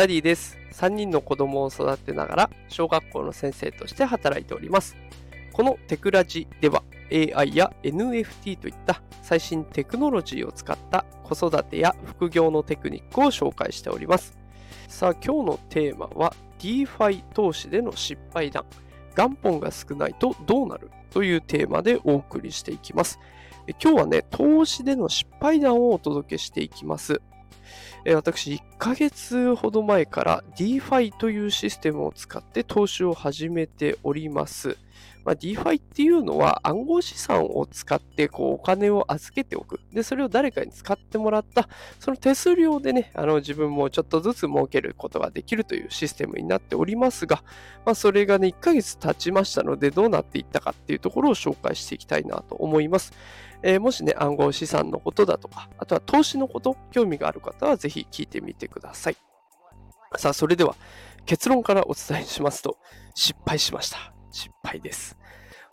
ダディです。3人の子供を育てながら小学校の先生として働いております。このテクラジでは AI や NFT といった最新テクノロジーを使った子育てや副業のテクニックを紹介しております。さあ今日のテーマは DeFi 投資での失敗談。元本が少ないとどうなるというテーマでお送りしていきます。今日はね、投資での失敗談をお届けしていきます。私、1ヶ月ほど前から DeFi というシステムを使って投資を始めております。まあ、DeFi っていうのは暗号資産を使ってこうお金を預けておく。で、それを誰かに使ってもらった、その手数料でね、あの自分もちょっとずつ儲けることができるというシステムになっておりますが、まあ、それがね、1ヶ月経ちましたので、どうなっていったかっていうところを紹介していきたいなと思います。えー、もしね、暗号資産のことだとか、あとは投資のこと、興味がある方はぜひ聞いてみてください。さあ、それでは結論からお伝えしますと、失敗しました。失敗です。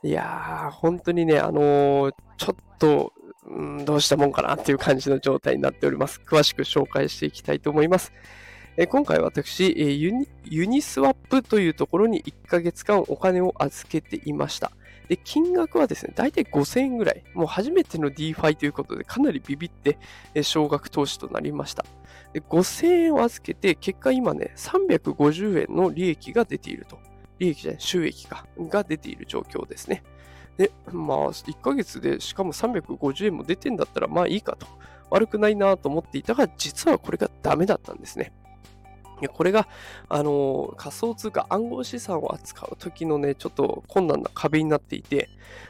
いやー、本当にね、あのー、ちょっと、うん、どうしたもんかなっていう感じの状態になっております。詳しく紹介していきたいと思います。え今回私ユニ、ユニスワップというところに1ヶ月間お金を預けていました。で、金額はですね、大体5000円ぐらい。もう初めての DeFi ということで、かなりビビって、少額投資となりました。で5000円を預けて、結果今ね、350円の利益が出ていると。利益じゃない、収益か、が出ている状況ですね。で、まあ、1ヶ月でしかも350円も出てんだったら、まあいいかと。悪くないなと思っていたが、実はこれがダメだったんですね。これが、あの仮想通貨暗号資産を扱う時のね、ちょっと困難な壁になっていて、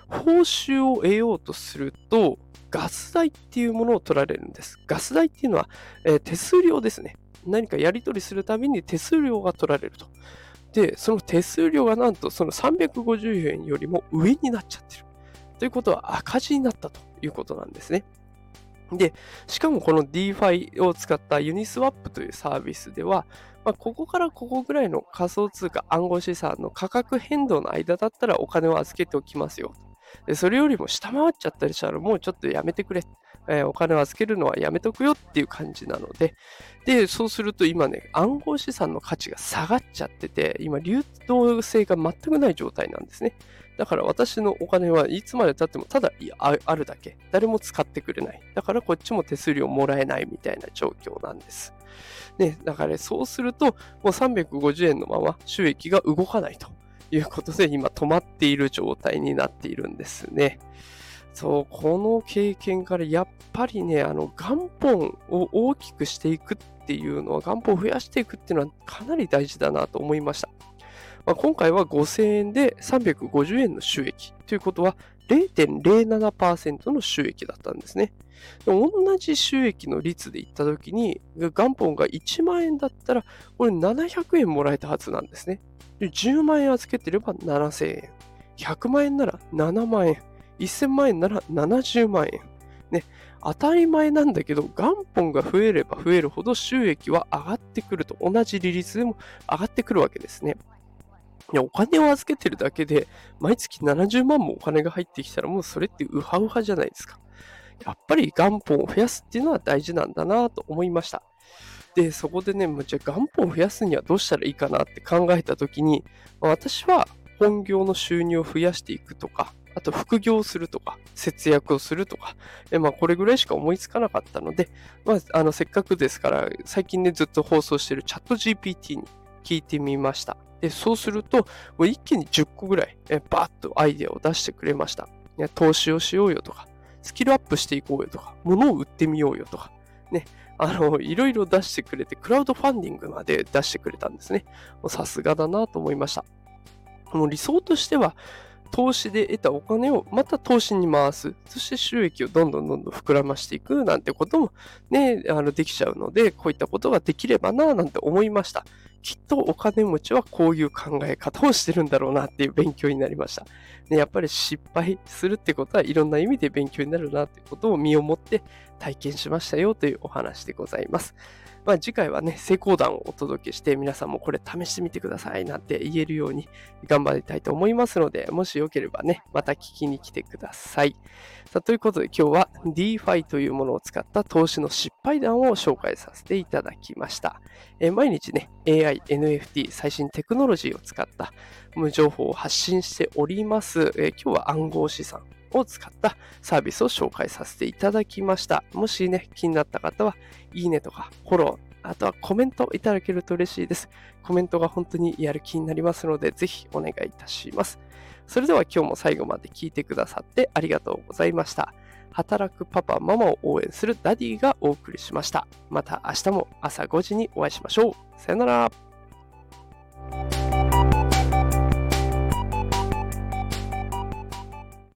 報酬を得ようとすると、ガス代っていうものを取られるんです。ガス代っていうのは、えー、手数料ですね。何かやり取りするたびに手数料が取られると。で、その手数料がなんとその350円よりも上になっちゃってる。ということは赤字になったということなんですね。で、しかもこの DeFi を使ったユニスワップというサービスでは、まあ、ここからここぐらいの仮想通貨暗号資産の価格変動の間だったらお金を預けておきますよ。でそれよりも下回っちゃったりしたらもうちょっとやめてくれ。えー、お金を預けるのはやめとくよっていう感じなので、で、そうすると今ね、暗号資産の価値が下がっちゃってて、今流動性が全くない状態なんですね。だから私のお金はいつまで経ってもただあるだけ。誰も使ってくれない。だからこっちも手数料もらえないみたいな状況なんです。ね、だからそうすると、もう350円のまま収益が動かないということで、今止まっている状態になっているんですね。そう、この経験からやっぱりね、あの元本を大きくしていくっていうのは、元本を増やしていくっていうのはかなり大事だなと思いました。まあ、今回は5000円で350円の収益ということは0.07%の収益だったんですね。同じ収益の率で言ったときに、元本が1万円だったら、これ700円もらえたはずなんですね。10万円預けてれば7000円。100万円なら7万円。1000万円なら70万円。ね、当たり前なんだけど、元本が増えれば増えるほど収益は上がってくると。同じ利率でも上がってくるわけですね。いや、お金を預けてるだけで、毎月70万もお金が入ってきたら、もうそれってウハウハじゃないですか。やっぱり元本を増やすっていうのは大事なんだなと思いました。で、そこでね、じゃあ元本を増やすにはどうしたらいいかなって考えたときに、私は本業の収入を増やしていくとか、あと副業をするとか、節約をするとか、まあ、これぐらいしか思いつかなかったので、まあ、あのせっかくですから、最近ね、ずっと放送してるチャット GPT に聞いてみました。で、そうすると、もう一気に10個ぐらい、えバーッとアイデアを出してくれました。投資をしようよとか、スキルアップしていこうよとか、物を売ってみようよとか、ね、あの、いろいろ出してくれて、クラウドファンディングまで出してくれたんですね。さすがだなと思いました。もう理想としては、投資で得たお金をまた投資に回す。そして収益をどんどんどんどん膨らましていくなんてこともね、あのできちゃうので、こういったことができればななんて思いました。きっとお金持ちはこういう考え方をしてるんだろうなっていう勉強になりました。ね、やっぱり失敗するってことはいろんな意味で勉強になるなってことを身をもって体験しましたよというお話でございます。まあ、次回はね、成功談をお届けして、皆さんもこれ試してみてくださいなんて言えるように頑張りたいと思いますので、もしよければね、また聞きに来てください。さということで今日は DeFi というものを使った投資の失敗談を紹介させていただきました。え、毎日ね、AI、NFT、最新テクノロジーを使った無情報を発信しております。え、今日は暗号資産を使ったサービスを紹介させていただきました。もしね、気になった方は、いいねとかフォロー、あとはコメントいただけると嬉しいです。コメントが本当にやる気になりますので、ぜひお願いいたします。それでは今日も最後まで聞いてくださってありがとうございました。働くパパ、ママを応援するダディがお送りしました。また明日も朝5時にお会いしましょう。さよなら。